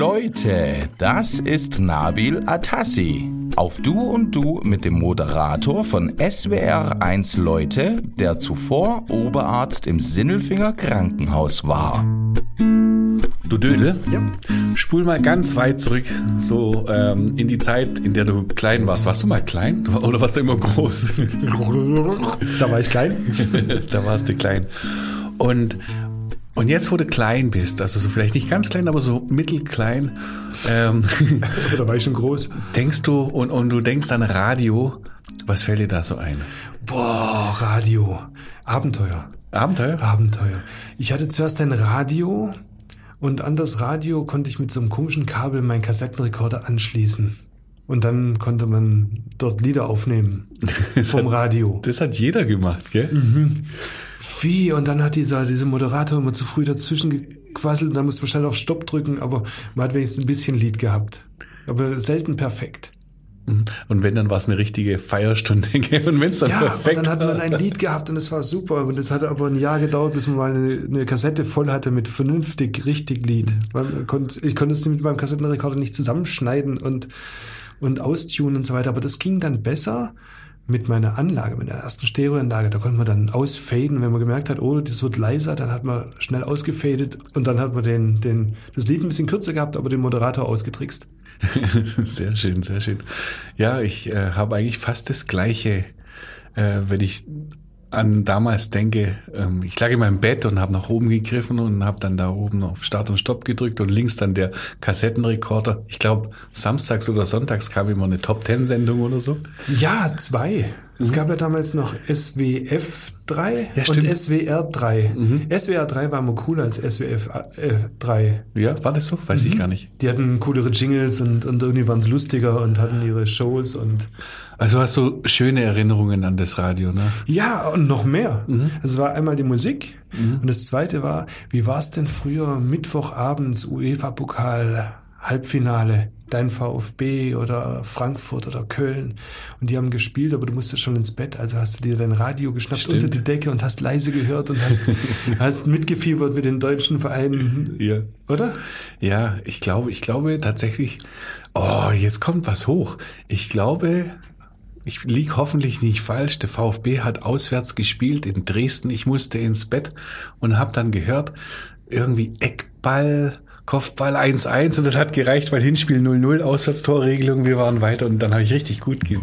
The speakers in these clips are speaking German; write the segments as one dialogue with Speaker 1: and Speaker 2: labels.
Speaker 1: Leute, das ist Nabil Atassi. Auf Du und Du mit dem Moderator von SWR 1 Leute, der zuvor Oberarzt im Sinnelfinger Krankenhaus war.
Speaker 2: Du Dödel, ja. spul mal ganz weit zurück, so ähm, in die Zeit, in der du klein warst. Warst du mal klein oder warst du immer groß?
Speaker 3: da war ich klein.
Speaker 2: da warst du klein. Und und jetzt, wo du klein bist, also so vielleicht nicht ganz klein, aber so mittelklein, ähm,
Speaker 3: da war ich schon groß.
Speaker 2: Denkst du und, und du denkst an Radio, was fällt dir da so ein?
Speaker 3: Boah, Radio, Abenteuer.
Speaker 2: Abenteuer?
Speaker 3: Abenteuer. Ich hatte zuerst ein Radio und an das Radio konnte ich mit so einem komischen Kabel meinen Kassettenrekorder anschließen. Und dann konnte man dort Lieder aufnehmen vom
Speaker 2: hat,
Speaker 3: Radio.
Speaker 2: Das hat jeder gemacht, gell?
Speaker 3: Mhm. Wie? Und dann hat dieser, dieser Moderator immer zu früh dazwischen gequasselt und dann musste man schnell auf Stopp drücken, aber man hat wenigstens ein bisschen Lied gehabt. Aber selten perfekt.
Speaker 2: Mhm. Und wenn, dann war es eine richtige Feierstunde. Und wenn es dann
Speaker 3: ja,
Speaker 2: perfekt
Speaker 3: und dann hat man ein Lied gehabt und es war super. Und es hat aber ein Jahr gedauert, bis man mal eine, eine Kassette voll hatte mit vernünftig, richtig Lied. Konnte, ich konnte es mit meinem Kassettenrekorder nicht zusammenschneiden und, und austunen und so weiter. Aber das ging dann besser mit meiner Anlage, mit der ersten Stereoanlage, da konnte man dann ausfaden, wenn man gemerkt hat, oh, das wird leiser, dann hat man schnell ausgefadet und dann hat man den, den, das Lied ein bisschen kürzer gehabt, aber den Moderator ausgetrickst.
Speaker 2: sehr schön, sehr schön. Ja, ich äh, habe eigentlich fast das Gleiche, äh, wenn ich an damals denke, ähm, ich lag in meinem Bett und habe nach oben gegriffen und habe dann da oben auf Start und Stopp gedrückt und links dann der Kassettenrekorder. Ich glaube, samstags oder sonntags kam immer eine Top-Ten-Sendung oder so.
Speaker 3: Ja, zwei. Es mhm. gab ja damals noch SWF 3
Speaker 2: ja,
Speaker 3: und SWR 3. Mhm. SWR 3 war immer cooler als SWF 3.
Speaker 2: Äh, ja, war das so? Weiß mhm. ich gar nicht.
Speaker 3: Die hatten coolere Jingles und, und irgendwie waren es lustiger und hatten ihre Shows und.
Speaker 2: Also hast du schöne Erinnerungen an das Radio, ne?
Speaker 3: Ja, und noch mehr. Mhm. Es war einmal die Musik mhm. und das zweite war, wie war es denn früher Mittwochabends UEFA-Pokal Halbfinale? dein VfB oder Frankfurt oder Köln und die haben gespielt, aber du musstest schon ins Bett, also hast du dir dein Radio geschnappt Stimmt. unter die Decke und hast leise gehört und hast, hast mitgefiebert mit den deutschen Vereinen.
Speaker 2: Ja.
Speaker 3: Oder?
Speaker 2: Ja, ich glaube, ich glaube tatsächlich, oh, jetzt kommt was hoch. Ich glaube, ich lieg hoffentlich nicht falsch. Der VfB hat auswärts gespielt in Dresden. Ich musste ins Bett und habe dann gehört, irgendwie Eckball, Kopfball 1-1 und das hat gereicht, weil Hinspiel 0-0, Auswärtstorregelung, wir waren weiter und dann habe ich richtig gut ge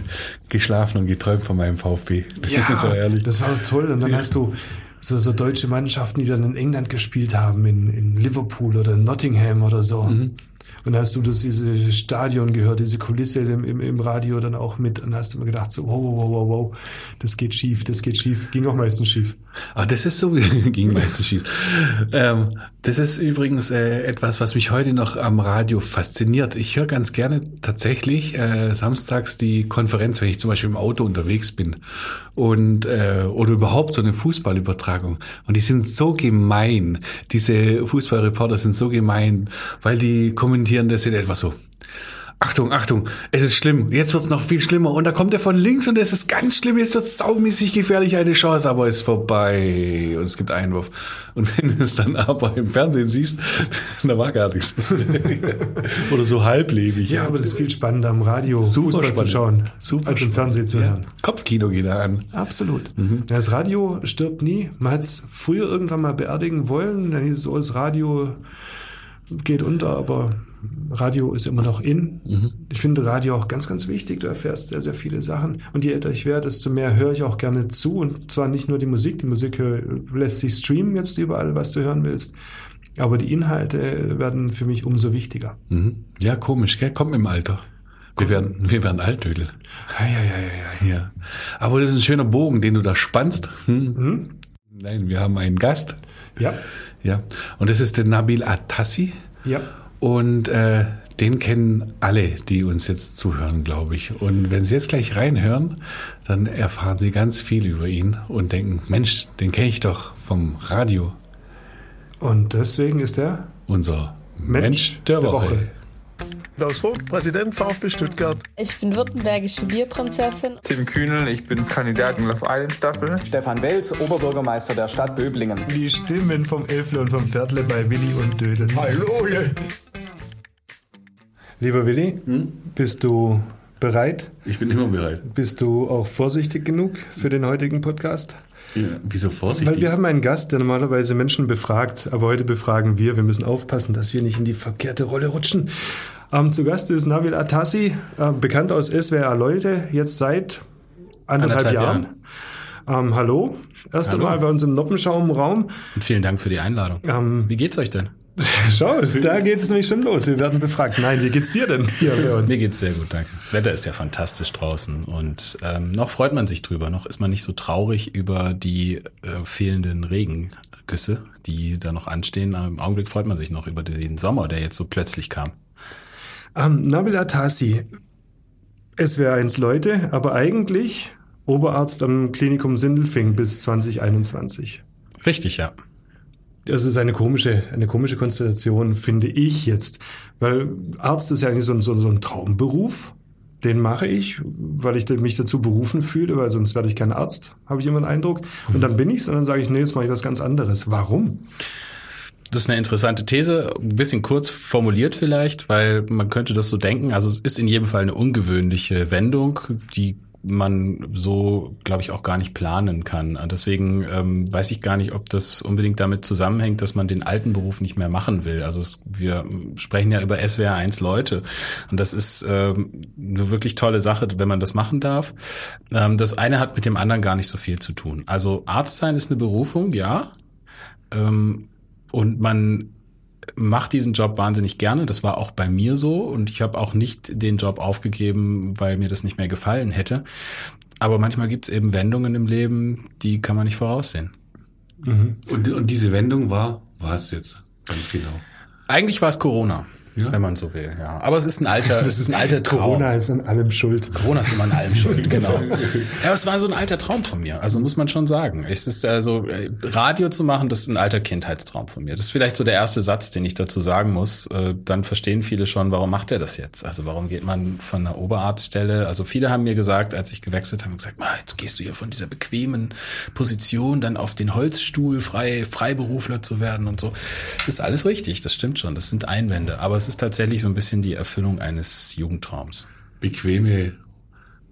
Speaker 2: geschlafen und geträumt von meinem VfB.
Speaker 3: Ja, das war, ehrlich. Das war toll. Und dann ja. hast du so, so deutsche Mannschaften, die dann in England gespielt haben, in, in Liverpool oder Nottingham oder so. Mhm. Dann hast du das, diese Stadion gehört, diese Kulisse im, im, im Radio dann auch mit und hast immer gedacht so, wow, wow, wow, wow, das geht schief, das geht schief. Ging auch meistens schief.
Speaker 2: Ah, das ist so, ging meistens schief. Ähm, das ist übrigens äh, etwas, was mich heute noch am Radio fasziniert. Ich höre ganz gerne tatsächlich äh, samstags die Konferenz, wenn ich zum Beispiel im Auto unterwegs bin und äh, oder überhaupt so eine Fußballübertragung. Und die sind so gemein. Diese Fußballreporter sind so gemein, weil die kommentieren kommentieren das in etwa so. Achtung, Achtung, es ist schlimm, jetzt wird's noch viel schlimmer. Und da kommt er von links und es ist ganz schlimm, jetzt wird's saumäßig gefährlich, eine Chance, aber ist vorbei. Und es gibt Einwurf. Und wenn du es dann aber im Fernsehen siehst, da war gar nichts. Oder so halblebig.
Speaker 3: Ja, aber das ist viel spannender am Radio
Speaker 2: Super Fußball
Speaker 3: spannend. zu schauen,
Speaker 2: Super
Speaker 3: als im Fernsehen zu hören. Ja.
Speaker 2: Kopfkino geht da an.
Speaker 3: Absolut. Mhm. Das Radio stirbt nie. Man hat es früher irgendwann mal beerdigen wollen, dann hieß es, oh, das Radio geht unter, aber Radio ist immer noch in. Mhm. Ich finde Radio auch ganz, ganz wichtig. Du erfährst sehr, sehr viele Sachen. Und je älter ich werde, desto mehr höre ich auch gerne zu. Und zwar nicht nur die Musik. Die Musik lässt sich streamen jetzt überall, was du hören willst. Aber die Inhalte werden für mich umso wichtiger.
Speaker 2: Mhm. Ja, komisch, gell? Kommt im Alter. Wir werden, wir werden Altödel.
Speaker 3: Ja, ja, ja, ja,
Speaker 2: ja. Aber das ist ein schöner Bogen, den du da spannst. Hm? Mhm. Nein, wir haben einen Gast.
Speaker 3: Ja.
Speaker 2: Ja. Und das ist der Nabil Atassi.
Speaker 3: Ja.
Speaker 2: Und äh, den kennen alle, die uns jetzt zuhören, glaube ich. Und wenn Sie jetzt gleich reinhören, dann erfahren Sie ganz viel über ihn und denken, Mensch, den kenne ich doch vom Radio.
Speaker 3: Und deswegen ist er
Speaker 2: Unser Mensch, der, Woche.
Speaker 4: Klaus Vogt, Präsident VfB Stuttgart.
Speaker 5: Ich bin württembergische Bierprinzessin.
Speaker 6: Tim Kühnel, ich bin Kandidat in Love Island Staffel.
Speaker 7: Stefan Welz, Oberbürgermeister der Stadt Böblingen.
Speaker 3: Die Stimmen vom Elfle und vom Viertle bei Willi und Dödel. Hallo! Lieber Willi, bist du bereit?
Speaker 2: Ich bin immer bereit.
Speaker 3: Bist du auch vorsichtig genug für den heutigen Podcast?
Speaker 2: Ja, wieso vorsichtig?
Speaker 3: Weil wir haben einen Gast, der normalerweise Menschen befragt, aber heute befragen wir. Wir müssen aufpassen, dass wir nicht in die verkehrte Rolle rutschen. Ähm, zu Gast ist Nabil Atassi, äh, bekannt aus SWR Leute, jetzt seit anderthalb,
Speaker 8: Anderthalb
Speaker 3: Jahren. Ähm, hallo, erst
Speaker 8: Hallo.
Speaker 3: einmal bei uns im Noppenschaum-Raum.
Speaker 8: Und vielen Dank für die Einladung.
Speaker 3: Ähm,
Speaker 8: Wie geht's euch denn?
Speaker 3: schau, da geht's nämlich schon los. Wir werden befragt. Nein, wie geht's dir denn hier bei uns?
Speaker 8: Mir geht's sehr gut, danke. Das Wetter ist ja fantastisch draußen und ähm, noch freut man sich drüber. Noch ist man nicht so traurig über die äh, fehlenden Regengüsse, die da noch anstehen. Im Augenblick freut man sich noch über den Sommer, der jetzt so plötzlich kam.
Speaker 3: Ähm, Nabil Atassi, SWR1 Leute, aber eigentlich Oberarzt am Klinikum Sindelfing bis 2021.
Speaker 8: Richtig, ja.
Speaker 3: Das ist eine komische, eine komische Konstellation, finde ich jetzt. Weil Arzt ist ja eigentlich so ein, so, so ein Traumberuf. Den mache ich, weil ich mich dazu berufen fühle, weil sonst werde ich kein Arzt, habe ich immer den Eindruck. Und dann bin ich's und dann sage ich, nee, jetzt mache ich was ganz anderes. Warum?
Speaker 8: Das ist eine interessante These, ein bisschen kurz formuliert vielleicht, weil man könnte das so denken. Also es ist in jedem Fall eine ungewöhnliche Wendung, die man so, glaube ich, auch gar nicht planen kann. Deswegen ähm, weiß ich gar nicht, ob das unbedingt damit zusammenhängt, dass man den alten Beruf nicht mehr machen will. Also es, wir sprechen ja über SWR 1 Leute und das ist ähm, eine wirklich tolle Sache, wenn man das machen darf. Ähm, das eine hat mit dem anderen gar nicht so viel zu tun. Also Arzt sein ist eine Berufung, ja. Ähm, und man macht diesen Job wahnsinnig gerne. Das war auch bei mir so. Und ich habe auch nicht den Job aufgegeben, weil mir das nicht mehr gefallen hätte. Aber manchmal gibt es eben Wendungen im Leben, die kann man nicht voraussehen.
Speaker 2: Und, und diese Wendung war, war es jetzt ganz genau.
Speaker 8: Eigentlich war es Corona,
Speaker 2: Ja.
Speaker 8: wenn man so will. Ja, aber es ist ein alter, es ist ein alter Traum.
Speaker 3: Corona ist an allem schuld.
Speaker 8: Corona ist immer an allem schuld, genau. Ja, aber es war so ein alter Traum von mir, also muss man schon sagen. Es ist also, äh, Radio zu machen, das ist ein alter Kindheitstraum von mir. Das ist vielleicht so der erste Satz, den ich dazu sagen muss. Äh, Dann verstehen viele schon, warum macht er das jetzt? Also warum geht man von einer Oberarztstelle? Also viele haben mir gesagt, als ich gewechselt habe, gesagt, ah, jetzt gehst du hier von dieser bequemen Position dann auf den Holzstuhl, frei, Freiberufler zu werden und so. Das ist alles richtig, das stimmt schon. Das sind Einwände. Aber ist tatsächlich so ein bisschen die Erfüllung eines Jugendtraums.
Speaker 2: Bequeme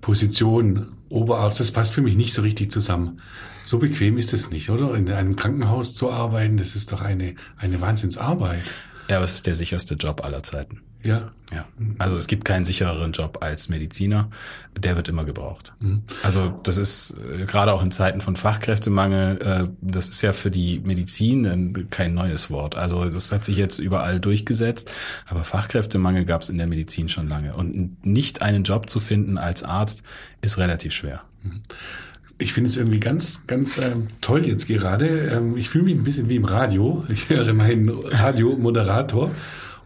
Speaker 2: Position, Oberarzt, das passt für mich nicht so richtig zusammen. So bequem ist es nicht, oder? In einem Krankenhaus zu arbeiten, das ist doch eine, eine Wahnsinnsarbeit.
Speaker 8: Ja, aber es ist der sicherste Job aller Zeiten.
Speaker 2: Ja.
Speaker 8: Ja. Also es gibt keinen sichereren Job als Mediziner. Der wird immer gebraucht. Also das ist äh, gerade auch in Zeiten von Fachkräftemangel, äh, das ist ja für die Medizin kein neues Wort. Also das hat sich jetzt überall durchgesetzt, aber Fachkräftemangel gab es in der Medizin schon lange. Und nicht einen Job zu finden als Arzt ist relativ schwer.
Speaker 2: Ich finde es irgendwie ganz, ganz ähm, toll jetzt gerade. Ähm, ich fühle mich ein bisschen wie im Radio. Ich höre meinen Radiomoderator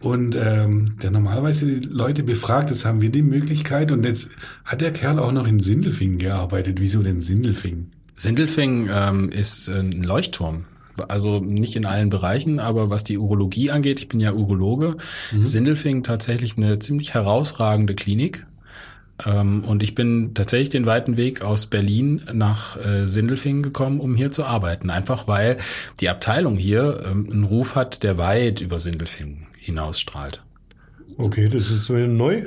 Speaker 2: und ähm, der normalerweise die Leute befragt. Jetzt haben wir die Möglichkeit und jetzt hat der Kerl auch noch in Sindelfingen gearbeitet. Wieso denn Sindelfingen?
Speaker 8: Sindelfing ähm, ist ein Leuchtturm. Also nicht in allen Bereichen, aber was die Urologie angeht, ich bin ja Urologe, Sindelfing tatsächlich eine ziemlich herausragende Klinik. Ähm, und ich bin tatsächlich den weiten Weg aus Berlin nach äh, Sindelfingen gekommen, um hier zu arbeiten. Einfach weil die Abteilung hier ähm, einen Ruf hat, der weit über Sindelfingen hinausstrahlt.
Speaker 3: Okay, das ist neu.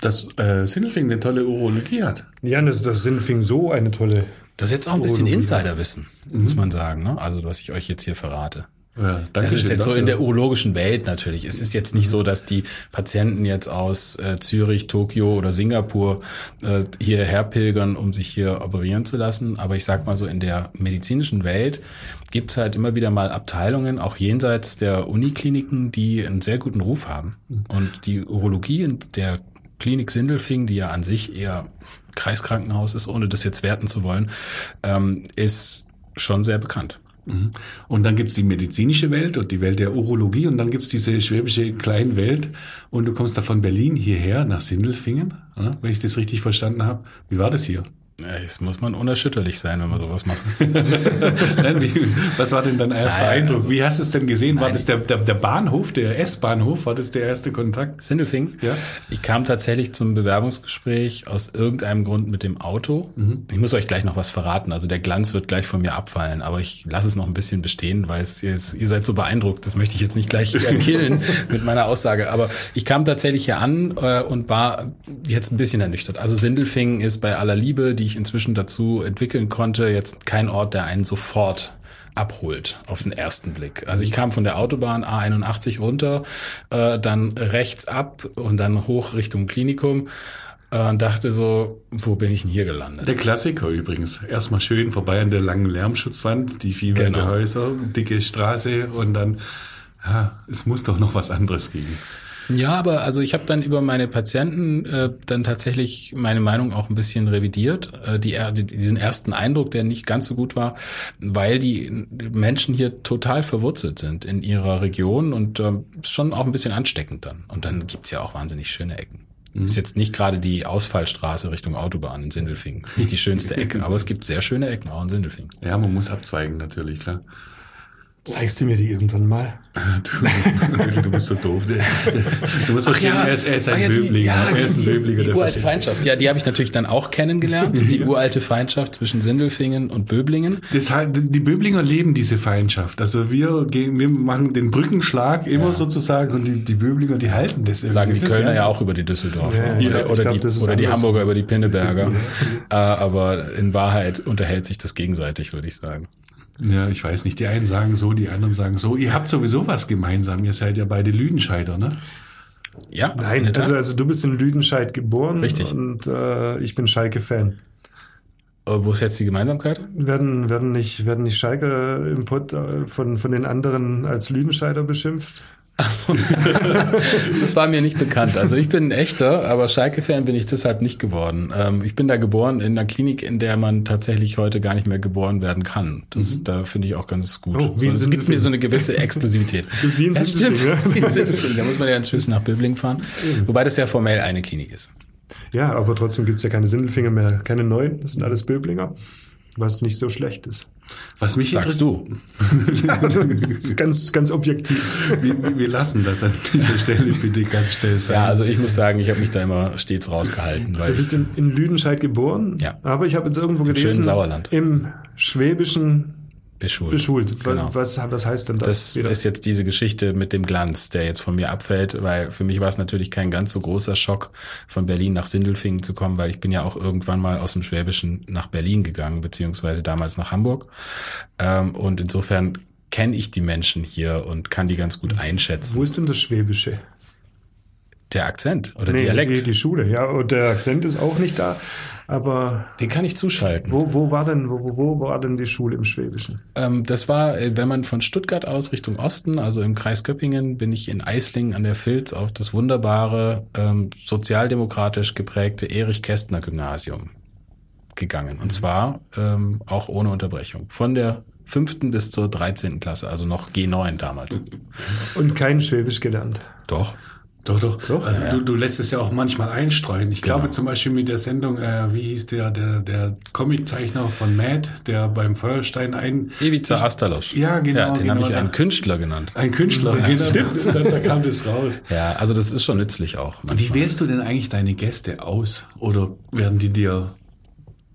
Speaker 2: Dass äh, Sindelfingen eine tolle Urologie hat.
Speaker 3: Ja, das, das Sinfing so eine tolle.
Speaker 8: Das ist jetzt auch ein bisschen. Insiderwissen, muss man sagen. Ne? Also was ich euch jetzt hier verrate.
Speaker 2: Ja,
Speaker 8: Das ist jetzt so in der
Speaker 2: dafür.
Speaker 8: urologischen Welt natürlich. Es ist jetzt nicht so, dass die Patienten jetzt aus äh, Zürich, Tokio oder Singapur äh, hierher pilgern, um sich hier operieren zu lassen. Aber ich sag mal so, in der medizinischen Welt gibt's halt immer wieder mal Abteilungen, auch jenseits der Unikliniken, die einen sehr guten Ruf haben. Und die Urologie in der Klinik Sindelfing, die ja an sich eher Kreiskrankenhaus ist, ohne das jetzt werten zu wollen, ähm, ist schon sehr bekannt.
Speaker 2: Mhm. Und dann gibt's die medizinische Welt und die Welt der Urologie und dann gibt's diese schwäbische Kleinwelt und du kommst da von Berlin hierher nach Sindelfingen, wenn ich das richtig verstanden habe. Wie war das hier?
Speaker 8: Ja, Jetzt muss man unerschütterlich sein, wenn man sowas macht.
Speaker 2: Was war denn dein erster
Speaker 8: Nein,
Speaker 2: Eindruck?
Speaker 8: also-
Speaker 2: Wie hast du es denn gesehen? War
Speaker 8: Nein.
Speaker 2: das der, der, der Bahnhof, der S-Bahnhof? War das der erste Kontakt?
Speaker 8: Sindelfing?
Speaker 2: Ja.
Speaker 8: Ich kam tatsächlich zum Bewerbungsgespräch aus irgendeinem Grund mit dem Auto.
Speaker 2: Mhm.
Speaker 8: Ich muss euch gleich noch was verraten. Also der Glanz wird gleich von mir abfallen, aber ich lasse es noch ein bisschen bestehen, weil es jetzt, ihr seid so beeindruckt. Das möchte ich jetzt nicht gleich killen mit meiner Aussage. Aber ich kam tatsächlich hier an äh, und war jetzt ein bisschen ernüchtert. Also Sindelfingen ist bei aller Liebe, die ich inzwischen dazu entwickeln konnte, jetzt kein Ort, der einen sofort abholt auf den ersten Blick. Also ich kam von der Autobahn A81 runter, äh, dann rechts ab und dann hoch Richtung Klinikum äh, und dachte so, wo bin ich denn hier gelandet?
Speaker 2: Der Klassiker übrigens. Erstmal schön vorbei an der langen Lärmschutzwand, die vielen
Speaker 8: Genau.
Speaker 2: Häuser, dicke Straße und dann, ja, es muss doch noch was anderes geben.
Speaker 8: Ja, aber also ich habe dann über meine Patienten äh, dann tatsächlich meine Meinung auch ein bisschen revidiert. Äh, die, die, diesen ersten Eindruck, der nicht ganz so gut war, weil die Menschen hier total verwurzelt sind in ihrer Region und ist schon auch ein bisschen ansteckend dann. Und dann gibt's ja auch wahnsinnig schöne Ecken. Ist jetzt nicht gerade die Ausfallstraße Richtung Autobahn in Sindelfingen. Ist nicht die schönste Ecke, aber es gibt sehr schöne Ecken auch in Sindelfingen.
Speaker 2: Ja, man muss abzweigen natürlich, klar.
Speaker 3: Zeigst du mir die irgendwann mal?
Speaker 2: Du, du bist so doof. Du musst verstehen, er ist, er ist ein
Speaker 8: Ah ja, die-
Speaker 2: Böblinger.
Speaker 8: ja,
Speaker 2: er ist ein
Speaker 8: die,
Speaker 2: Böblinger,
Speaker 8: die
Speaker 2: der
Speaker 8: uralte. Feindschaft. Ja, die habe ich natürlich dann auch kennengelernt. Die uralte Feindschaft zwischen Sindelfingen und Böblingen.
Speaker 2: Das, halt- die Böblinger leben diese Feindschaft. Also wir gehen, wir machen den Brückenschlag immer sozusagen und die, die Böblinger, die halten das.
Speaker 8: Sagen die. Kölner ja auch über die Düsseldorfer
Speaker 3: Ja,
Speaker 8: oder,
Speaker 3: glaub-
Speaker 8: oder,
Speaker 3: glaub,
Speaker 8: die, oder die. Hamburger über die Pinneberger. äh, aber in Wahrheit unterhält sich das gegenseitig, würde ich sagen.
Speaker 2: Ja, ich weiß nicht. Die einen sagen so, die anderen sagen so. Ihr habt sowieso was gemeinsam. Ihr seid ja beide Lüdenscheider, ne?
Speaker 8: Ja, in
Speaker 3: Nein, also, also du bist in Lüdenscheid geboren
Speaker 8: Richtig.
Speaker 3: und äh, ich bin Schalke-Fan.
Speaker 8: Äh, wo ist jetzt die Gemeinsamkeit?
Speaker 3: Werden, werden nicht, werden nicht Schalke im Pott äh, von, von den anderen als Lüdenscheider beschimpft?
Speaker 8: Ach so. das war mir nicht bekannt. Also ich bin ein echter, aber Schalke-Fan bin ich deshalb nicht geworden. Ähm, ich bin da geboren in einer Klinik, in der man tatsächlich heute gar nicht mehr geboren werden kann. Das, Da finde ich auch ganz gut.
Speaker 3: Oh,
Speaker 8: so, es gibt mir so eine gewisse Exklusivität.
Speaker 3: Das ist wie in
Speaker 8: ja, stimmt.
Speaker 3: Ja.
Speaker 8: Wie in Sindelfingen. Da muss man ja inzwischen nach Böbling fahren. Wobei das ja formell eine Klinik ist.
Speaker 3: Ja, aber trotzdem gibt's ja keine Sindelfinger mehr, keine neuen, das sind alles Böblinger, was nicht so schlecht ist.
Speaker 2: Was mich
Speaker 8: Sagst du.
Speaker 3: ganz, ganz objektiv.
Speaker 2: Wir, wir- lassen das an dieser Stelle bitte ganz schnell sein.
Speaker 8: Ja, also ich muss sagen, ich habe mich da immer stets rausgehalten.
Speaker 3: Also
Speaker 8: Weil
Speaker 3: du bist in, in Lüdenscheid geboren,
Speaker 8: Ja.
Speaker 3: aber ich habe jetzt irgendwo
Speaker 8: Im
Speaker 3: gelesen,
Speaker 8: schönen Sauerland.
Speaker 3: im Schwäbischen
Speaker 8: beschult.
Speaker 3: beschult.
Speaker 8: Genau.
Speaker 3: Was, was heißt denn das?
Speaker 8: Das
Speaker 3: wieder?
Speaker 8: ist jetzt diese Geschichte mit dem Glanz, der jetzt von mir abfällt, weil für mich war es natürlich kein ganz so großer Schock, von Berlin nach Sindelfingen zu kommen, weil ich bin ja auch irgendwann mal aus dem Schwäbischen nach Berlin gegangen, beziehungsweise damals nach Hamburg. Ähm, und insofern kenne ich die Menschen hier und kann die ganz gut einschätzen.
Speaker 3: Wo ist denn das Schwäbische?
Speaker 8: Der Akzent oder
Speaker 3: Nee,
Speaker 8: Dialekt,
Speaker 3: Die, die Schule, ja. Und der Akzent ist auch nicht da. Aber
Speaker 8: den kann ich zuschalten.
Speaker 3: wo, wo war denn, wo, wo war denn die Schule im Schwäbischen?
Speaker 8: Ähm, das war, äh, wenn man von Stuttgart aus Richtung Osten, also im Kreis Köppingen, bin ich in Eislingen an der Filz auf das wunderbare, ähm, sozialdemokratisch geprägte Erich-Kästner-Gymnasium gegangen. Und zwar ähm, auch ohne Unterbrechung. Von der fünften bis zur 13. Klasse, also noch G9 damals.
Speaker 3: Und kein Schwäbisch gelernt.
Speaker 8: Doch.
Speaker 2: Doch, doch.
Speaker 3: Doch,
Speaker 2: also
Speaker 8: ja.
Speaker 2: Du, du lässt es ja auch manchmal einstreuen. Ich glaube
Speaker 8: Genau.
Speaker 2: zum Beispiel mit der Sendung, äh, wie hieß der, der, der Comiczeichner von Mad, der beim Feuerstein ein,
Speaker 8: Ivica Astalos.
Speaker 2: Ja, genau,
Speaker 8: Ja, den
Speaker 2: genau,
Speaker 8: habe ich einen Künstler genannt.
Speaker 2: ein Künstler, genau. Stimmt. Da, da kam das raus.
Speaker 8: Ja, also das ist schon nützlich auch.
Speaker 2: Wie
Speaker 8: manchmal.
Speaker 2: wählst du denn eigentlich deine Gäste aus? Oder werden die dir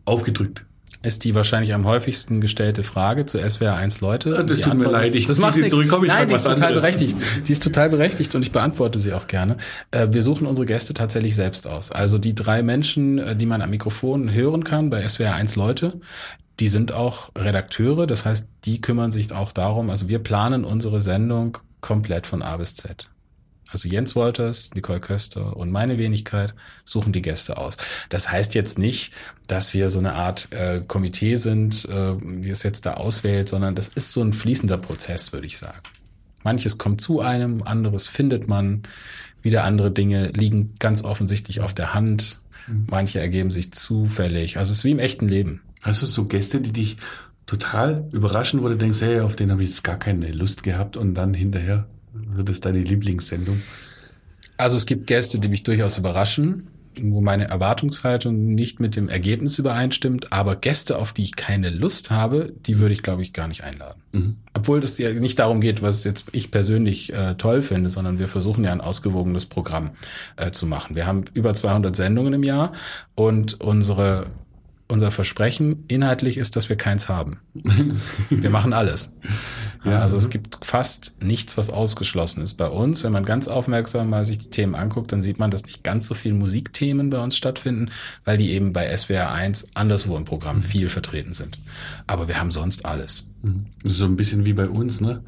Speaker 2: aufgedrückt?
Speaker 8: Ist die wahrscheinlich am häufigsten gestellte Frage zu SWR 1 Leute.
Speaker 2: Das
Speaker 8: Die
Speaker 2: tut mir
Speaker 8: Antwort
Speaker 2: leid,
Speaker 8: ist-
Speaker 2: ich
Speaker 8: das macht
Speaker 2: sie
Speaker 8: nichts.
Speaker 2: zurück, komm, ich
Speaker 8: Nein, die ist total
Speaker 2: anderes.
Speaker 8: berechtigt. Die ist total berechtigt und ich beantworte sie auch gerne. Äh, Wir suchen unsere Gäste tatsächlich selbst aus. Also die drei Menschen, äh, die man am Mikrofon hören kann bei SWR 1 Leute, die sind auch Redakteure. Das heißt, die kümmern sich auch darum. Also wir planen unsere Sendung komplett von A bis Z. Also Jens Wolters, Nicole Köster und meine Wenigkeit suchen die Gäste aus. Das heißt jetzt nicht, dass wir so eine Art äh, Komitee sind, äh, die es jetzt da auswählt, sondern das ist so ein fließender Prozess, würde ich sagen. Manches kommt zu einem, anderes findet man, wieder andere Dinge liegen ganz offensichtlich auf der Hand. Manche ergeben sich zufällig. Also es ist wie im echten Leben.
Speaker 2: Hast du so Gäste, die dich total überraschend, wo du denkst, hey, auf den habe ich jetzt gar keine Lust gehabt und dann hinterher wird es deine Lieblingssendung?
Speaker 8: Also es gibt Gäste, die mich durchaus überraschen, wo meine Erwartungshaltung nicht mit dem Ergebnis übereinstimmt, aber Gäste, auf die ich keine Lust habe, die würde ich, glaube ich, gar nicht einladen.
Speaker 2: Mhm.
Speaker 8: Obwohl es ja nicht darum geht, was jetzt ich persönlich äh, toll finde, sondern wir versuchen ja ein ausgewogenes Programm äh, zu machen. Wir haben über 200 Sendungen im Jahr und unsere unser Versprechen inhaltlich ist, dass wir keins haben. wir machen alles. Ja, also es gibt fast nichts, was ausgeschlossen ist bei uns. Wenn man ganz aufmerksam mal sich die Themen anguckt, dann sieht man, dass nicht ganz so viele Musikthemen bei uns stattfinden, weil die eben bei SWR 1 anderswo im Programm viel vertreten sind. Aber wir haben sonst alles.
Speaker 2: So ein bisschen wie bei uns, ne?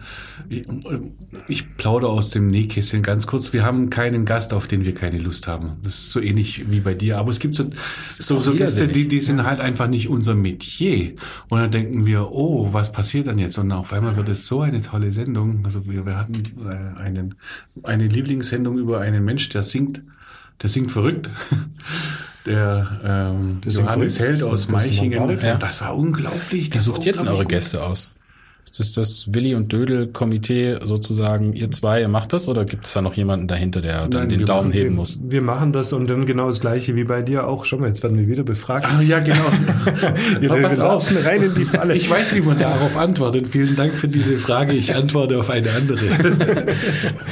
Speaker 2: Ich plaudere aus dem Nähkästchen ganz kurz. Wir haben keinen Gast, auf den wir keine Lust haben. Das ist so ähnlich wie bei dir. Aber es gibt so, so, so Gäste, die, die sind halt einfach nicht unser Metier. Und dann denken wir, oh, was passiert dann jetzt? Und auf einmal wird es so eine tolle Sendung. Also wir, wir hatten äh, einen, eine Lieblingssendung über einen Mensch, der singt, der singt verrückt. Der ähm,
Speaker 3: Das
Speaker 2: Johannes Held aus Meichingen.
Speaker 8: Ja.
Speaker 2: Das war unglaublich.
Speaker 8: Wie sucht ihr denn eure. Gäste aus? Ist das das Willi und Dödel Komitee sozusagen, ihr zwei, ihr macht das oder gibt es da noch jemanden dahinter, der dann
Speaker 2: Nein,
Speaker 8: den Daumen
Speaker 2: machen
Speaker 8: heben
Speaker 3: wir,
Speaker 8: muss?
Speaker 3: wir machen das und dann genau das gleiche wie bei dir auch. Schau mal, jetzt werden wir wieder befragt.
Speaker 2: Ah, ja, genau.
Speaker 3: Wir
Speaker 2: pass auf.
Speaker 3: laufen rein in die Falle.
Speaker 2: Ich weiß, wie man darauf antwortet. Vielen Dank für diese Frage. Ich antworte auf eine andere.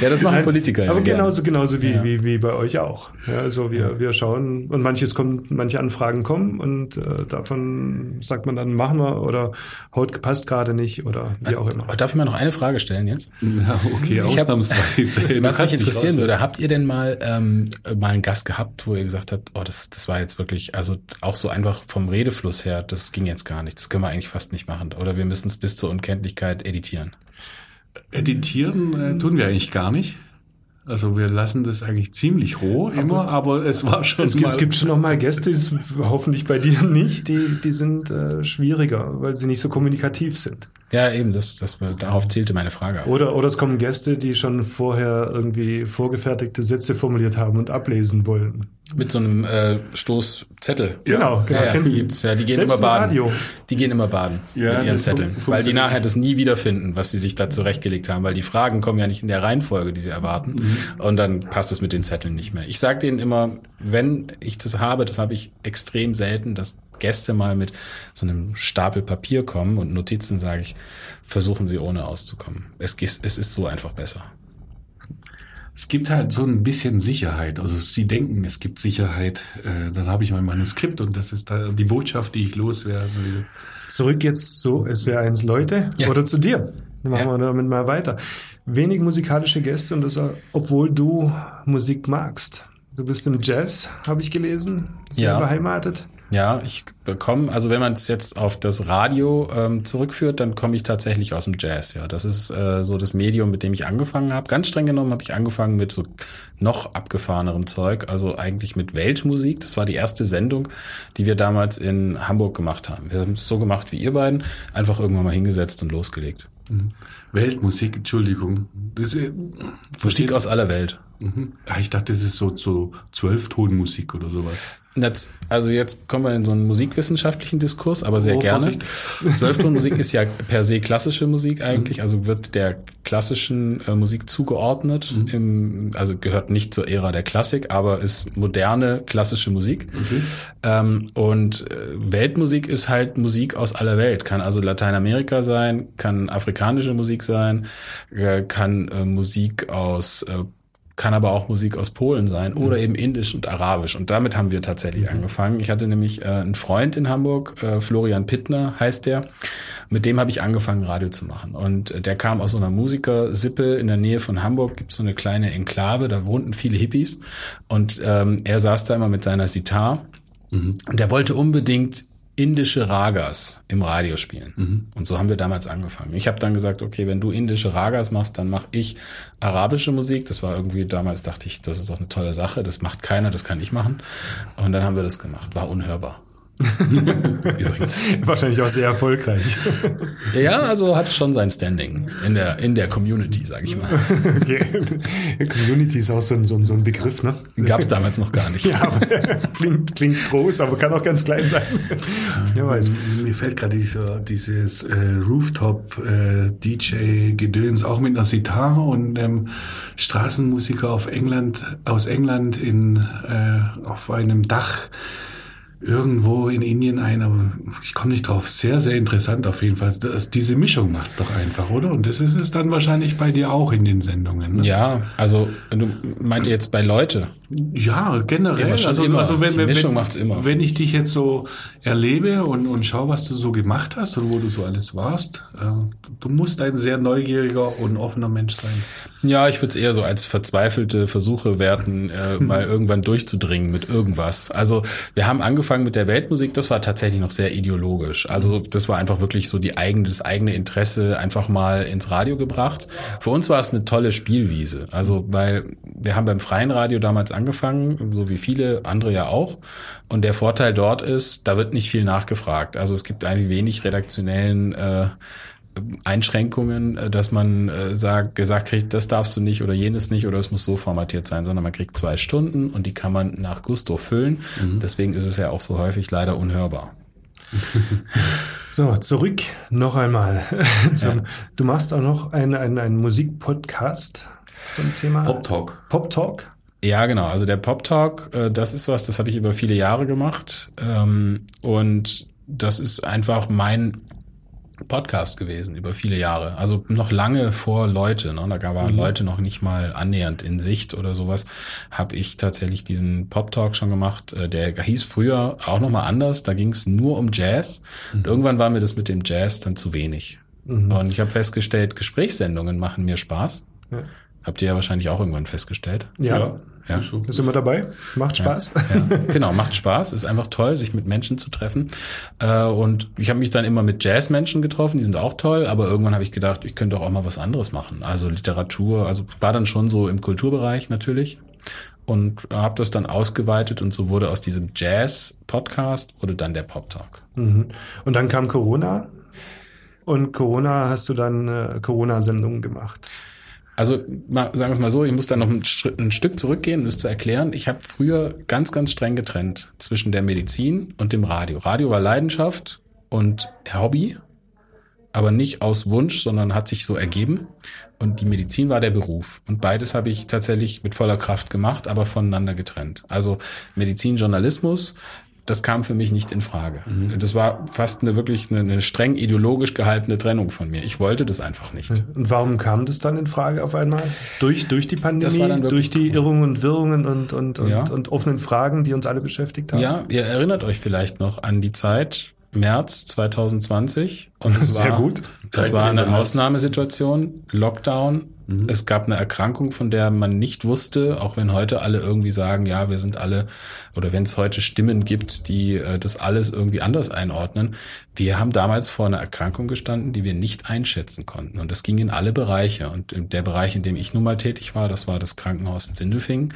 Speaker 8: Ja, das machen Politiker.
Speaker 3: Aber
Speaker 8: ja
Speaker 3: genauso, genauso wie,
Speaker 8: Ja.
Speaker 3: wie, wie bei euch auch. Ja, also wir, wir schauen und manches kommt, manche Anfragen kommen und äh, davon sagt man dann, machen wir oder haut passt gerade nicht oder wie auch immer.
Speaker 8: Darf ich mal noch eine Frage stellen jetzt?
Speaker 2: Ja, okay, ausnahmsweise.
Speaker 8: Was mich interessieren würde, habt ihr denn mal ähm, mal einen Gast gehabt, wo ihr gesagt habt, oh, das, das war jetzt wirklich, also auch so einfach vom Redefluss her, das ging jetzt gar nicht. Das können wir eigentlich fast nicht machen. Oder wir müssen es bis zur Unkenntlichkeit editieren.
Speaker 2: Editieren äh, tun wir eigentlich gar nicht. Also wir lassen das eigentlich ziemlich roh immer, aber es war schon
Speaker 3: Es gibt,
Speaker 2: mal...
Speaker 3: es gibt schon noch mal Gäste, das hoffentlich bei dir nicht, die, die sind äh, schwieriger, weil sie nicht so kommunikativ sind.
Speaker 8: Ja, eben, das, das darauf zielte meine Frage. ab.
Speaker 3: Oder, oder es kommen Gäste, die schon vorher irgendwie vorgefertigte Sätze formuliert haben und ablesen wollen.
Speaker 8: Mit so einem äh, Stoßzettel.
Speaker 3: Genau, genau.
Speaker 8: Ja, ja, die gibt's, ja, die gehen
Speaker 3: Selbst
Speaker 8: immer
Speaker 3: im
Speaker 8: baden.
Speaker 3: Radio.
Speaker 8: Die gehen immer baden
Speaker 2: Ja,
Speaker 8: mit ihren Zetteln, weil die nachher das nie wiederfinden, was sie sich da zurechtgelegt haben, weil die Fragen kommen ja nicht in der Reihenfolge, die sie erwarten.
Speaker 3: Mhm.
Speaker 8: Und dann passt es mit den Zetteln nicht mehr. Ich sage denen immer, wenn ich das habe, das habe ich extrem selten, dass Gäste mal mit so einem Stapel Papier kommen und Notizen, sage ich, versuchen sie ohne auszukommen. Es, ist- es ist so einfach besser.
Speaker 2: Es gibt halt so ein bisschen Sicherheit. Also sie denken, es gibt Sicherheit. Äh, dann habe ich mein Manuskript und das ist da die Botschaft, die ich loswerden will.
Speaker 3: Zurück jetzt so, es wäre eins Leute
Speaker 8: Ja.
Speaker 3: oder zu dir. Dann machen
Speaker 8: Ja.
Speaker 3: wir damit mal weiter. Wenig musikalische Gäste und das, obwohl du Musik magst. Du bist im Jazz, habe ich gelesen, sehr
Speaker 8: Ja.
Speaker 3: beheimatet.
Speaker 8: Ja, ich bekomme, also wenn man es jetzt auf das Radio ähm, zurückführt, dann komme ich tatsächlich aus dem Jazz. Ja, das ist äh, so das Medium, mit dem ich angefangen habe. Ganz streng genommen habe ich angefangen mit so noch abgefahrenerem Zeug, also eigentlich mit Weltmusik. Das war die erste Sendung, die wir damals in Hamburg gemacht haben. Wir haben es so gemacht wie ihr beiden, einfach irgendwann mal hingesetzt und losgelegt.
Speaker 2: Weltmusik, Entschuldigung. Das, äh,
Speaker 8: Musik aus aller Welt.
Speaker 2: Mhm. Ah, ich dachte, das ist so, so Zwölftonmusik oder sowas.
Speaker 8: Jetzt, also jetzt kommen wir in so einen musikwissenschaftlichen Diskurs, aber sehr
Speaker 2: Oh,
Speaker 8: gerne. Zwölftonmusik ist ja per se klassische Musik eigentlich, also wird der klassischen äh, Musik zugeordnet, im, also gehört nicht zur Ära der Klassik, aber ist moderne klassische Musik. Ähm, und äh, Weltmusik ist halt Musik aus aller Welt, kann also Lateinamerika sein, kann afrikanische Musik sein, äh, kann äh, Musik aus äh, kann aber auch Musik aus Polen sein oder eben Indisch und Arabisch. Und damit haben wir tatsächlich angefangen. Ich hatte nämlich äh, einen Freund in Hamburg, äh, Florian Pittner heißt der. Mit dem habe ich angefangen, Radio zu machen. Und äh, der kam aus so einer Musikersippe in der Nähe von Hamburg. Gibt so eine kleine Enklave, da wohnten viele Hippies. Und ähm, er saß da immer mit seiner Sitar. Und der wollte unbedingt indische Ragas im Radio spielen. Und so haben wir damals angefangen. Ich habe dann gesagt, okay, wenn du indische Ragas machst, dann mache ich arabische Musik. Das war irgendwie damals, dachte ich, das ist doch eine tolle Sache. Das macht keiner, das kann ich machen. Und dann haben wir das gemacht. War unhörbar. Übrigens.
Speaker 3: Wahrscheinlich auch sehr erfolgreich.
Speaker 8: Ja, also hatte schon sein Standing in der, in der Community, sag ich mal.
Speaker 3: Okay. Community ist auch so ein, so ein, so ein Begriff, ne?
Speaker 8: Gab es damals noch gar nicht.
Speaker 3: Ja, aber klingt, klingt groß, aber kann auch ganz klein sein. Wer weiß.
Speaker 2: Mir fällt gerade dieser, dieses äh, Rooftop-DJ-Gedöns auch mit einer Sitar und ähm, Straßenmusiker auf England, aus England in, äh, auf einem Dach irgendwo in Indien ein, aber ich komme nicht drauf. Sehr, sehr interessant auf jeden Fall. Das, diese Mischung macht's doch einfach, oder? Und das ist es dann wahrscheinlich bei dir auch in den Sendungen. Ne?
Speaker 8: Ja, also du meint jetzt bei Leute.
Speaker 2: Ja, generell.
Speaker 8: Schon
Speaker 2: also,
Speaker 8: immer.
Speaker 2: also wenn, wenn,
Speaker 8: Mischung
Speaker 2: wenn,
Speaker 8: macht's immer.
Speaker 2: Wenn ich dich jetzt so erlebe und, und schau, was du so gemacht hast und wo du so alles warst, äh, du, du musst ein sehr neugieriger und offener Mensch sein.
Speaker 8: Ja, ich würde es eher so als verzweifelte Versuche werten, äh, mal irgendwann durchzudringen mit irgendwas. Also wir haben angefangen mit der Weltmusik, das war tatsächlich noch sehr ideologisch. Also das war einfach wirklich so die eigene, das eigene Interesse einfach mal ins Radio gebracht. Für uns war es eine tolle Spielwiese. Also weil wir haben beim freien Radio damals angefangen, so wie viele andere ja auch. Und der Vorteil dort ist, da wird nicht viel nachgefragt. Also es gibt eigentlich wenig redaktionellen äh, Einschränkungen, äh, dass man äh, sagt, gesagt kriegt, das darfst du nicht oder jenes nicht oder es muss so formatiert sein, sondern man kriegt zwei Stunden und die kann man nach Gusto füllen. Deswegen ist es ja auch so häufig leider unhörbar.
Speaker 3: So, zurück noch einmal. Zum,
Speaker 8: Ja.
Speaker 3: Du machst auch noch einen, einen, einen Musikpodcast zum Thema
Speaker 2: Pop Talk.
Speaker 3: Pop Talk.
Speaker 8: Ja, genau. Also der Pop Talk, äh, das ist was, das habe ich über viele Jahre gemacht. Ähm, und das ist einfach mein Podcast gewesen über viele Jahre. Also noch lange vor Leute, ne? da waren Leute noch nicht mal annähernd in Sicht oder sowas, habe ich tatsächlich diesen Pop Talk schon gemacht. Äh, Der hieß früher auch nochmal anders. Da ging es nur um Jazz. Und irgendwann war mir das mit dem Jazz dann zu wenig. Und ich habe festgestellt, Gesprächssendungen machen mir Spaß. Habt ihr ja wahrscheinlich auch irgendwann festgestellt.
Speaker 3: Ja.
Speaker 8: Ja.
Speaker 3: Da sind wir dabei. Macht Spaß.
Speaker 8: Ja, genau, macht Spaß, ist einfach toll, sich mit Menschen zu treffen. Äh, Und ich habe mich dann immer mit Jazzmenschen getroffen, die sind auch toll, aber irgendwann habe ich gedacht, ich könnte auch mal was anderes machen. Also Literatur, also war dann schon so im Kulturbereich natürlich und habe das dann ausgeweitet und so wurde aus diesem Jazz-Podcast wurde dann der Pop-Talk.
Speaker 3: Mhm. Und dann kam Corona. Und Corona hast du dann äh, Corona-Sendungen gemacht.
Speaker 8: Also mal, sagen wir mal so, ich muss da noch ein, ein Stück zurückgehen, um das zu erklären. Ich habe früher ganz, ganz streng getrennt zwischen der Medizin und dem Radio. Radio war Leidenschaft und Hobby, aber nicht aus Wunsch, sondern hat sich so ergeben. Und die Medizin war der Beruf. Und beides habe ich tatsächlich mit voller Kraft gemacht, aber voneinander getrennt. Also Medizin, Journalismus, das kam für mich nicht in Frage. Das war fast eine wirklich eine, eine streng ideologisch gehaltene Trennung von mir. Ich wollte das einfach nicht.
Speaker 3: Und warum kam das dann in Frage auf einmal? Durch, durch die Pandemie,
Speaker 8: Das war dann
Speaker 3: durch die Irrungen und Wirrungen und, und, und,
Speaker 8: Ja.
Speaker 3: und offenen Fragen, die uns alle beschäftigt haben?
Speaker 8: Ja, ihr erinnert euch vielleicht noch an die Zeit März 2020 und es
Speaker 3: Sehr
Speaker 8: war,
Speaker 3: gut.
Speaker 8: Es war eine
Speaker 2: 13. März.
Speaker 8: Ausnahmesituation, Lockdown. Es gab eine Erkrankung, von der man nicht wusste, auch wenn heute alle irgendwie sagen, ja, wir sind alle, oder wenn es heute Stimmen gibt, die äh, das alles irgendwie anders einordnen. Wir haben damals vor einer Erkrankung gestanden, die wir nicht einschätzen konnten. Und das ging in alle Bereiche. Und in der Bereich, in dem ich nun mal tätig war, das war das Krankenhaus in Sindelfingen.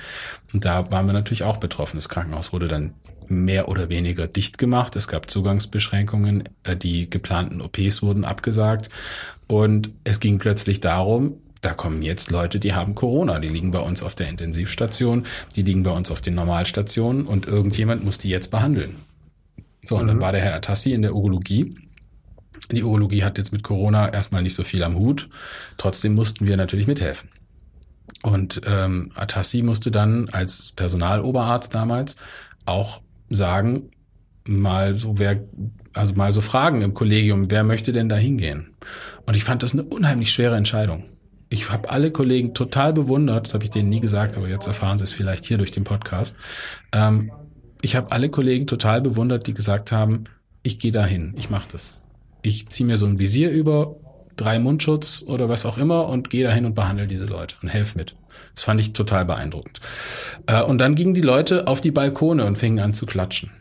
Speaker 8: Und da waren wir natürlich auch betroffen. Das Krankenhaus wurde dann mehr oder weniger dicht gemacht. Es gab Zugangsbeschränkungen, äh, die geplanten OPs wurden abgesagt und es ging plötzlich darum, da kommen jetzt Leute, die haben Corona, die liegen bei uns auf der Intensivstation, die liegen bei uns auf den Normalstationen und irgendjemand muss die jetzt behandeln. So, und dann war der Herr Atassi in der Urologie. Die Urologie hat jetzt mit Corona erstmal nicht so viel am Hut. Trotzdem mussten wir natürlich mithelfen. Und ähm, Atassi musste dann als Personaloberarzt damals auch sagen, mal so wer, also mal so fragen im Kollegium, wer möchte denn da hingehen? Und ich fand das eine unheimlich schwere Entscheidung. Ich habe alle Kollegen total bewundert, das habe ich denen nie gesagt, aber jetzt erfahren sie es vielleicht hier durch den Podcast. Ähm, ich habe alle Kollegen total bewundert, die gesagt haben, ich gehe dahin, ich mache das. Ich ziehe mir so ein Visier über, drei Mundschutz oder was auch immer und gehe dahin und behandle diese Leute und helf mit. Das fand ich total beeindruckend. Äh, und dann gingen die Leute auf die Balkone und fingen an zu klatschen.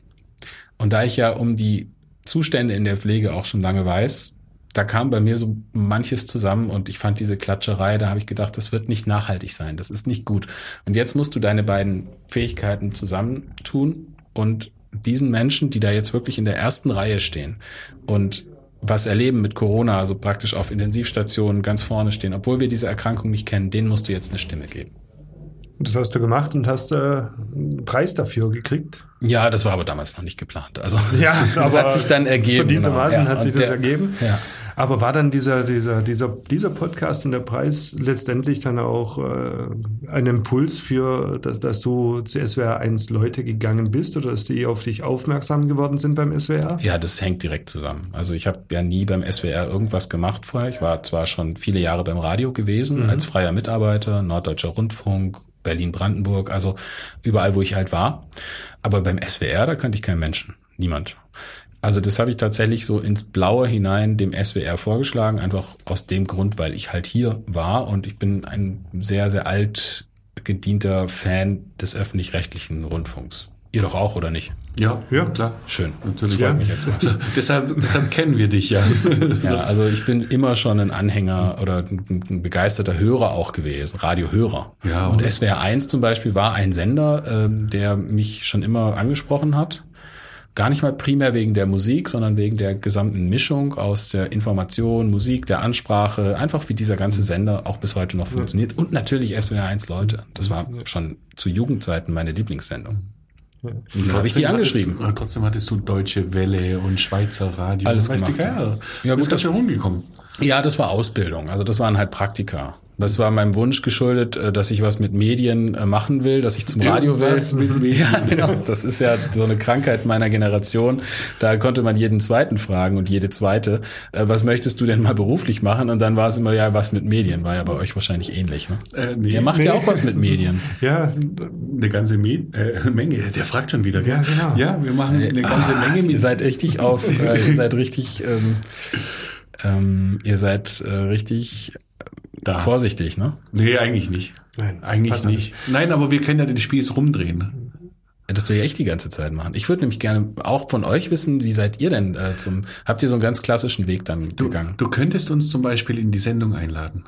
Speaker 8: Und da ich ja um die Zustände in der Pflege auch schon lange weiß, da kam bei mir so manches zusammen und ich fand diese Klatscherei, da habe ich gedacht, das wird nicht nachhaltig sein, das ist nicht gut. Und jetzt musst du deine beiden Fähigkeiten zusammentun und diesen Menschen, die da jetzt wirklich in der ersten Reihe stehen und was erleben mit Corona, also praktisch auf Intensivstationen ganz vorne stehen, obwohl wir diese Erkrankung nicht kennen, denen musst du jetzt eine Stimme geben.
Speaker 3: Das hast du gemacht und hast äh, einen Preis dafür gekriegt.
Speaker 8: Ja, das war aber damals noch nicht geplant. Also
Speaker 3: Ja,
Speaker 8: das hat sich dann ergeben.
Speaker 3: Verdientermaßen
Speaker 8: genau. Ja,
Speaker 3: hat sich das
Speaker 8: der-
Speaker 3: ergeben.
Speaker 8: Ja.
Speaker 3: Aber war dann dieser, dieser, dieser, dieser Podcast und der Preis letztendlich dann auch äh, ein Impuls für, dass, dass du zu SWR 1 Leute gegangen bist oder dass die auf dich aufmerksam geworden sind beim SWR?
Speaker 8: Ja, das hängt direkt zusammen. Also ich habe ja nie beim SWR irgendwas gemacht vorher. Ich war zwar schon viele Jahre beim Radio gewesen, als freier Mitarbeiter, Norddeutscher Rundfunk, Berlin-Brandenburg, also überall, wo ich halt war. Aber beim SWR, da kannte ich keinen Menschen. Niemand. Also das habe ich tatsächlich so ins Blaue hinein dem SWR vorgeschlagen, einfach aus dem Grund, weil ich halt hier war und ich bin ein sehr, sehr alt gedienter Fan des öffentlich-rechtlichen Rundfunks. Ihr doch auch, oder nicht?
Speaker 2: Ja, ja, klar.
Speaker 8: Schön.
Speaker 2: Natürlich.
Speaker 8: Das freut mich jetzt mal.
Speaker 2: deshalb, deshalb kennen wir dich ja.
Speaker 8: Ja, also ich bin immer schon ein Anhänger oder ein, ein begeisterter Hörer auch gewesen, Radiohörer.
Speaker 2: Ja,
Speaker 8: und
Speaker 2: oder?
Speaker 8: SWR 1 zum Beispiel war ein Sender, ähm, der mich schon immer angesprochen hat. Gar nicht mal primär wegen der Musik, sondern wegen der gesamten Mischung aus der Information, Musik, der Ansprache, einfach wie dieser ganze Sender auch bis heute noch funktioniert. Und natürlich SWR 1 Leute. Das war schon zu Jugendzeiten meine Lieblingssendung.
Speaker 2: Und
Speaker 8: Habe ich die angeschrieben.
Speaker 2: Hattest, trotzdem hattest du Deutsche Welle und Schweizer Radio.
Speaker 8: Alles gemacht, ja.
Speaker 2: Ja,
Speaker 8: Ja,
Speaker 2: gut, das- schon rumgekommen.
Speaker 8: Ja, das war Ausbildung. Also das waren halt Praktika. Das war meinem Wunsch geschuldet, äh, dass ich was mit Medien äh, machen will, dass ich zum Radio will. Ja, genau. Das ist ja so eine Krankheit meiner Generation. Da konnte man jeden Zweiten fragen und jede Zweite, äh, was möchtest du denn mal beruflich machen? Und dann war es immer, ja, was mit Medien. War ja bei euch wahrscheinlich ähnlich. Ne?
Speaker 2: Äh, nee.
Speaker 8: Ihr macht ja auch was mit Medien.
Speaker 3: Ja,
Speaker 2: Eine ganze Me äh, Menge. Der fragt schon wieder?
Speaker 3: Ja, genau.
Speaker 2: Ja, wir machen eine ganze
Speaker 8: Ah,
Speaker 2: Menge
Speaker 8: Ihr seid richtig auf, äh, ihr seid richtig, ähm, ähm, ihr seid äh, richtig
Speaker 2: Da.
Speaker 8: vorsichtig, ne?
Speaker 2: Nee, eigentlich nicht.
Speaker 3: Nein,
Speaker 2: eigentlich
Speaker 3: passt
Speaker 2: nicht. Nein, aber wir können ja den Spieß rumdrehen.
Speaker 8: Das will ich echt die ganze Zeit machen. Ich würde nämlich gerne auch von euch wissen, wie seid ihr denn äh, zum, habt ihr so einen ganz klassischen Weg dann
Speaker 2: Du,
Speaker 8: gegangen?
Speaker 2: du könntest uns zum Beispiel in die Sendung einladen.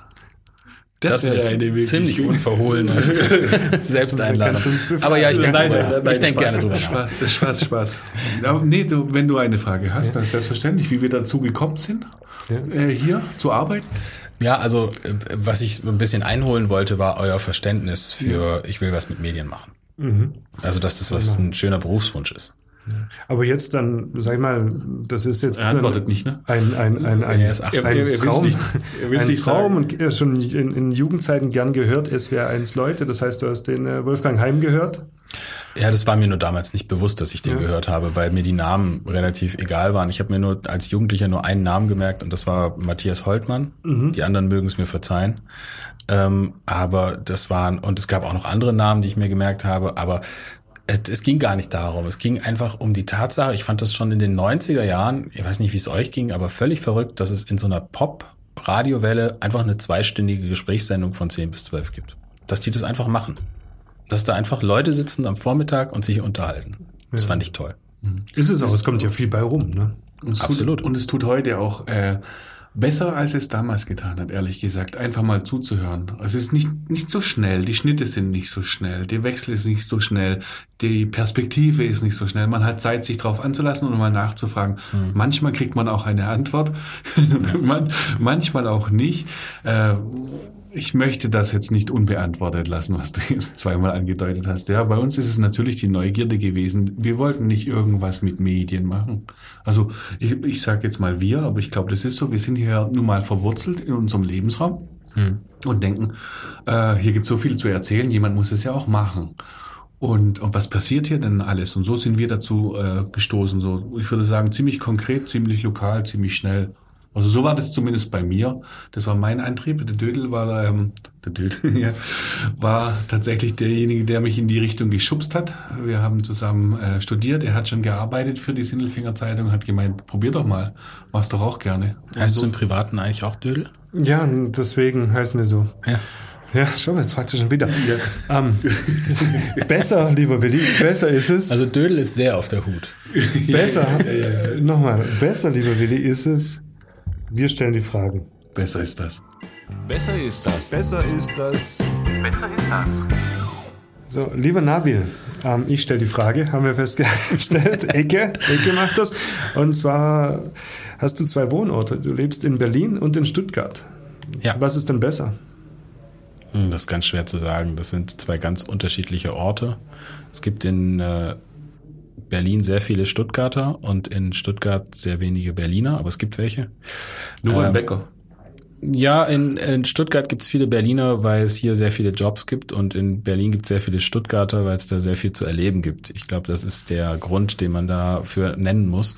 Speaker 8: Das, ist
Speaker 2: wäre
Speaker 8: jetzt
Speaker 2: eine
Speaker 8: ziemlich unverhohlene Selbsteinladung. Aber ja, ich denke
Speaker 2: Nein, nein, nein,
Speaker 8: Ich denke gerne drüber nach.
Speaker 2: Spaß, Spaß, Spaß. Aber nee, du, wenn du eine Frage hast, dann ist selbstverständlich, wie wir dazu gekommen sind, äh, hier zur Arbeit.
Speaker 8: Ja, also äh, was ich ein bisschen einholen wollte, war euer Verständnis für, ich will was mit Medien machen.
Speaker 3: Mhm.
Speaker 8: Also dass das was ein schöner Berufswunsch ist.
Speaker 3: Aber jetzt dann, sag ich mal, das ist jetzt
Speaker 2: Er antwortet nicht, ne?
Speaker 3: ein, ein, ein, ein,
Speaker 8: Er ist 18.
Speaker 3: ein
Speaker 2: Er- er
Speaker 3: Traum,
Speaker 2: nicht- er
Speaker 3: ein Traum
Speaker 2: sagen.
Speaker 3: und er ist schon in, in Jugendzeiten gern gehört, SWR 1 Leute. Das heißt, du hast den äh, Wolfgang Heim gehört.
Speaker 8: Ja, das war mir nur damals nicht bewusst, dass ich den gehört habe, weil mir die Namen relativ egal waren. Ich habe mir nur als Jugendlicher nur einen Namen gemerkt und das war Matthias Holtmann. Die anderen mögen es mir verzeihen. Ähm, aber das waren, und es gab auch noch andere Namen, die ich mir gemerkt habe, aber es, es ging gar nicht darum. Es ging einfach um die Tatsache, ich fand das schon in den 90er Jahren, ich weiß nicht, wie es euch ging, aber völlig verrückt, dass es in so einer Pop-Radiowelle einfach eine zweistündige Gesprächssendung von 10 bis 12 gibt. Dass die das einfach machen. Dass da einfach Leute sitzen am Vormittag und sich unterhalten. Das fand ich toll.
Speaker 3: Ist es auch, es kommt ja viel bei rum, ne?
Speaker 2: Und
Speaker 8: Absolut.
Speaker 2: Tut, und es tut heute auch äh, besser, als es damals getan hat, ehrlich gesagt. Einfach mal zuzuhören. Es ist nicht, nicht so schnell, die Schnitte sind nicht so schnell, der Wechsel ist nicht so schnell, die Perspektive ist nicht so schnell. Man hat Zeit, sich drauf anzulassen und mal nachzufragen. Manchmal kriegt man auch eine Antwort, Man, manchmal auch nicht. Äh, ich möchte das jetzt nicht unbeantwortet lassen, was du jetzt zweimal angedeutet hast. Ja, bei uns ist es natürlich die Neugierde gewesen. Wir wollten nicht irgendwas mit Medien machen. Also ich, ich sage jetzt mal wir, aber ich glaube, das ist so. Wir sind hier nun mal verwurzelt in unserem Lebensraum und denken, äh, hier gibt so viel zu erzählen. Jemand muss es ja auch machen. Und, und was passiert hier denn alles? Und so sind wir dazu äh, gestoßen. So, ich würde sagen, ziemlich konkret, ziemlich lokal, ziemlich schnell. Also so war das zumindest bei mir. Das war mein Antrieb. Der Dödel war, ähm, der Dödel, ja, war tatsächlich derjenige, der mich in die Richtung geschubst hat. Wir haben zusammen äh, studiert. Er hat schon gearbeitet für die Sindelfinger Zeitung, hat gemeint, probier doch mal. Machst doch auch gerne. Und
Speaker 8: Heißt
Speaker 2: so,
Speaker 8: du im Privaten eigentlich auch Dödel?
Speaker 3: Ja, deswegen heißen wir so.
Speaker 8: Ja.
Speaker 3: Ja, schon, jetzt fragt ihr schon wieder. Ähm, besser, lieber Willi, besser ist es.
Speaker 8: Also Dödel ist sehr auf der Hut.
Speaker 3: besser, nochmal, besser, lieber Willi, ist es, wir stellen die Fragen.
Speaker 2: besser ist das.
Speaker 1: Besser ist das.
Speaker 3: Besser ist das. So, lieber Nabil, ähm, ich stelle die Frage, haben wir festgestellt. Ecke, Ecke macht das. Und zwar hast du zwei Wohnorte. Du lebst in Berlin und in Stuttgart.
Speaker 8: Ja.
Speaker 3: Was ist denn besser?
Speaker 8: Hm, Das ist ganz schwer zu sagen. Das sind zwei ganz unterschiedliche Orte. Es gibt in äh, Berlin sehr viele Stuttgarter und in Stuttgart sehr wenige Berliner, aber es gibt welche.
Speaker 2: Nur
Speaker 8: Ähm,
Speaker 2: ein Bäcker.
Speaker 8: Ja, in, in Stuttgart gibt es viele Berliner, weil es hier sehr viele Jobs gibt und in Berlin gibt es sehr viele Stuttgarter, weil es da sehr viel zu erleben gibt. Ich glaube, das ist der Grund, den man dafür nennen muss.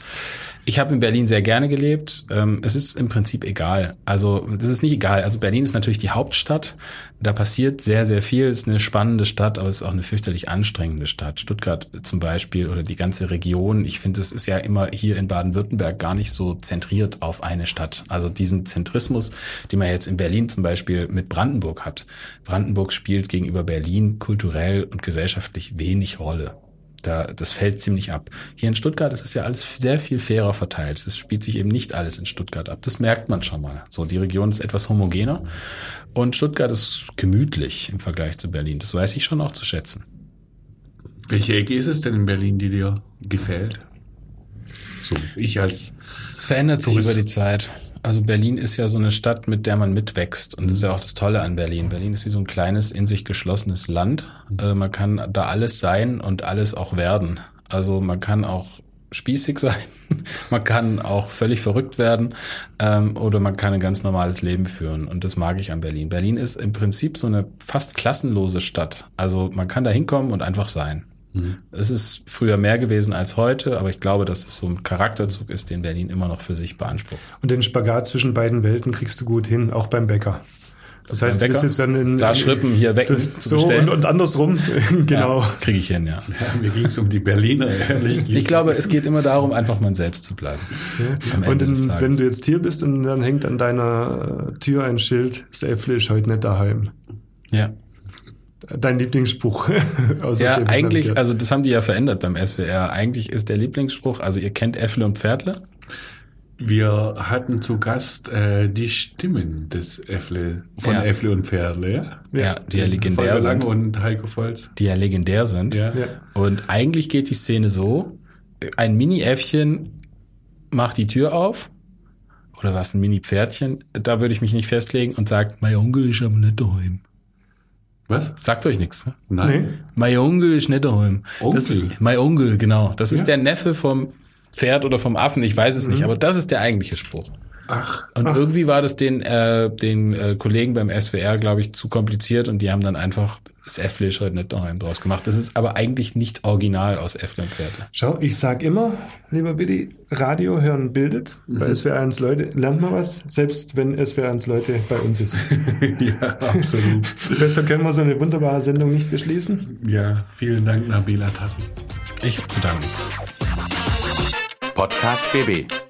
Speaker 8: Ich habe in Berlin sehr gerne gelebt. Ähm, es ist im Prinzip egal. Also es ist nicht egal. Also Berlin ist natürlich die Hauptstadt. Da passiert sehr, sehr viel. Es ist eine spannende Stadt, aber es ist auch eine fürchterlich anstrengende Stadt. Stuttgart zum Beispiel oder die ganze Region. Ich finde, es ist ja immer hier in Baden-Württemberg gar nicht so zentriert auf eine Stadt. Also diesen Zentrismus, den man jetzt in Berlin zum Beispiel mit Brandenburg hat. Brandenburg spielt gegenüber Berlin kulturell und gesellschaftlich wenig Rolle. Da, das fällt ziemlich ab. Hier in Stuttgart ist es ja alles sehr viel fairer verteilt. Es spielt sich eben nicht alles in Stuttgart ab. Das merkt man schon mal. So, die Region ist etwas homogener und Stuttgart ist gemütlich im Vergleich zu Berlin. Das weiß ich schon auch zu schätzen.
Speaker 2: Welche Ecke ist es denn in Berlin, die dir gefällt? So, ich als
Speaker 8: Es verändert sich über die Zeit. Also Berlin ist ja so eine Stadt, mit der man mitwächst. Und das ist ja auch das Tolle an Berlin. Berlin ist wie so ein kleines, in sich geschlossenes Land. Äh, man kann da alles sein und alles auch werden. Also man kann auch spießig sein, man kann auch völlig verrückt werden ähm, oder man kann ein ganz normales Leben führen. Und das mag ich an Berlin. Berlin ist im Prinzip so eine fast klassenlose Stadt. Also man kann da hinkommen und einfach sein. Es ist früher mehr gewesen als heute, aber ich glaube, dass das so ein Charakterzug ist, den Berlin immer noch für sich beansprucht.
Speaker 3: Und den Spagat zwischen beiden Welten kriegst du gut hin, auch beim Bäcker. Das heißt, du bist jetzt dann in,
Speaker 8: Da Schrippen hier weg
Speaker 3: so und, und andersrum, genau.
Speaker 8: Ja, kriege ich hin, ja.
Speaker 2: Ja, mir ging es um die Berliner, ehrlich.
Speaker 8: Ich glaube, es geht immer darum, einfach man selbst zu bleiben. Am
Speaker 3: Und in, wenn du jetzt hier bist und dann hängt an deiner Tür ein Schild, Äffle ist heute nicht daheim.
Speaker 8: ja.
Speaker 3: Dein Lieblingsspruch.
Speaker 8: Ja, eigentlich, also das haben die ja verändert beim SWR. Eigentlich ist der Lieblingsspruch, also ihr kennt Äffle und Pferdle.
Speaker 2: Wir hatten zu Gast äh, die Stimmen des Äffle, von
Speaker 8: Ja.
Speaker 2: Äffle und Pferdle, ja?
Speaker 8: Ja, die ja legendär
Speaker 2: Volker
Speaker 8: sind.
Speaker 2: und Heiko Volz.
Speaker 8: Die ja legendär sind.
Speaker 2: Ja.
Speaker 3: Ja.
Speaker 8: Und eigentlich geht die Szene so, ein Mini-Äffchen macht die Tür auf, oder was, ein Mini-Pferdchen, da würde ich mich nicht festlegen und sagt, mein Onkel ist aber nicht daheim.
Speaker 2: Was?
Speaker 8: Sagt euch nichts, ne?
Speaker 2: Nein.
Speaker 3: Nee.
Speaker 8: Mein Onkel ist nicht daheim. Das,
Speaker 2: Onkel?
Speaker 8: mein Onkel, genau. Das ist
Speaker 2: Ja.
Speaker 8: der Neffe vom Pferd oder vom Affen, ich weiß es nicht, aber das ist der eigentliche Spruch.
Speaker 2: Ach,
Speaker 8: Und irgendwie war das den, äh, den äh, Kollegen beim SWR, glaube ich, zu kompliziert und die haben dann einfach das Äffle ist heute nicht daheim draus gemacht. Das ist aber eigentlich nicht original aus Äffle und Pferdle.
Speaker 3: Schau, ich sag immer, lieber Billy, Radio hören bildet. Bei
Speaker 8: Mhm.
Speaker 3: SWR1 Leute lernt man was, selbst wenn SWR1 Leute bei uns ist.
Speaker 2: ja, absolut.
Speaker 3: Besser können wir so eine wunderbare Sendung nicht beschließen.
Speaker 2: Ja, vielen Dank, Nabila Tassi.
Speaker 8: Ich habe zu danken.
Speaker 1: Podcast BB.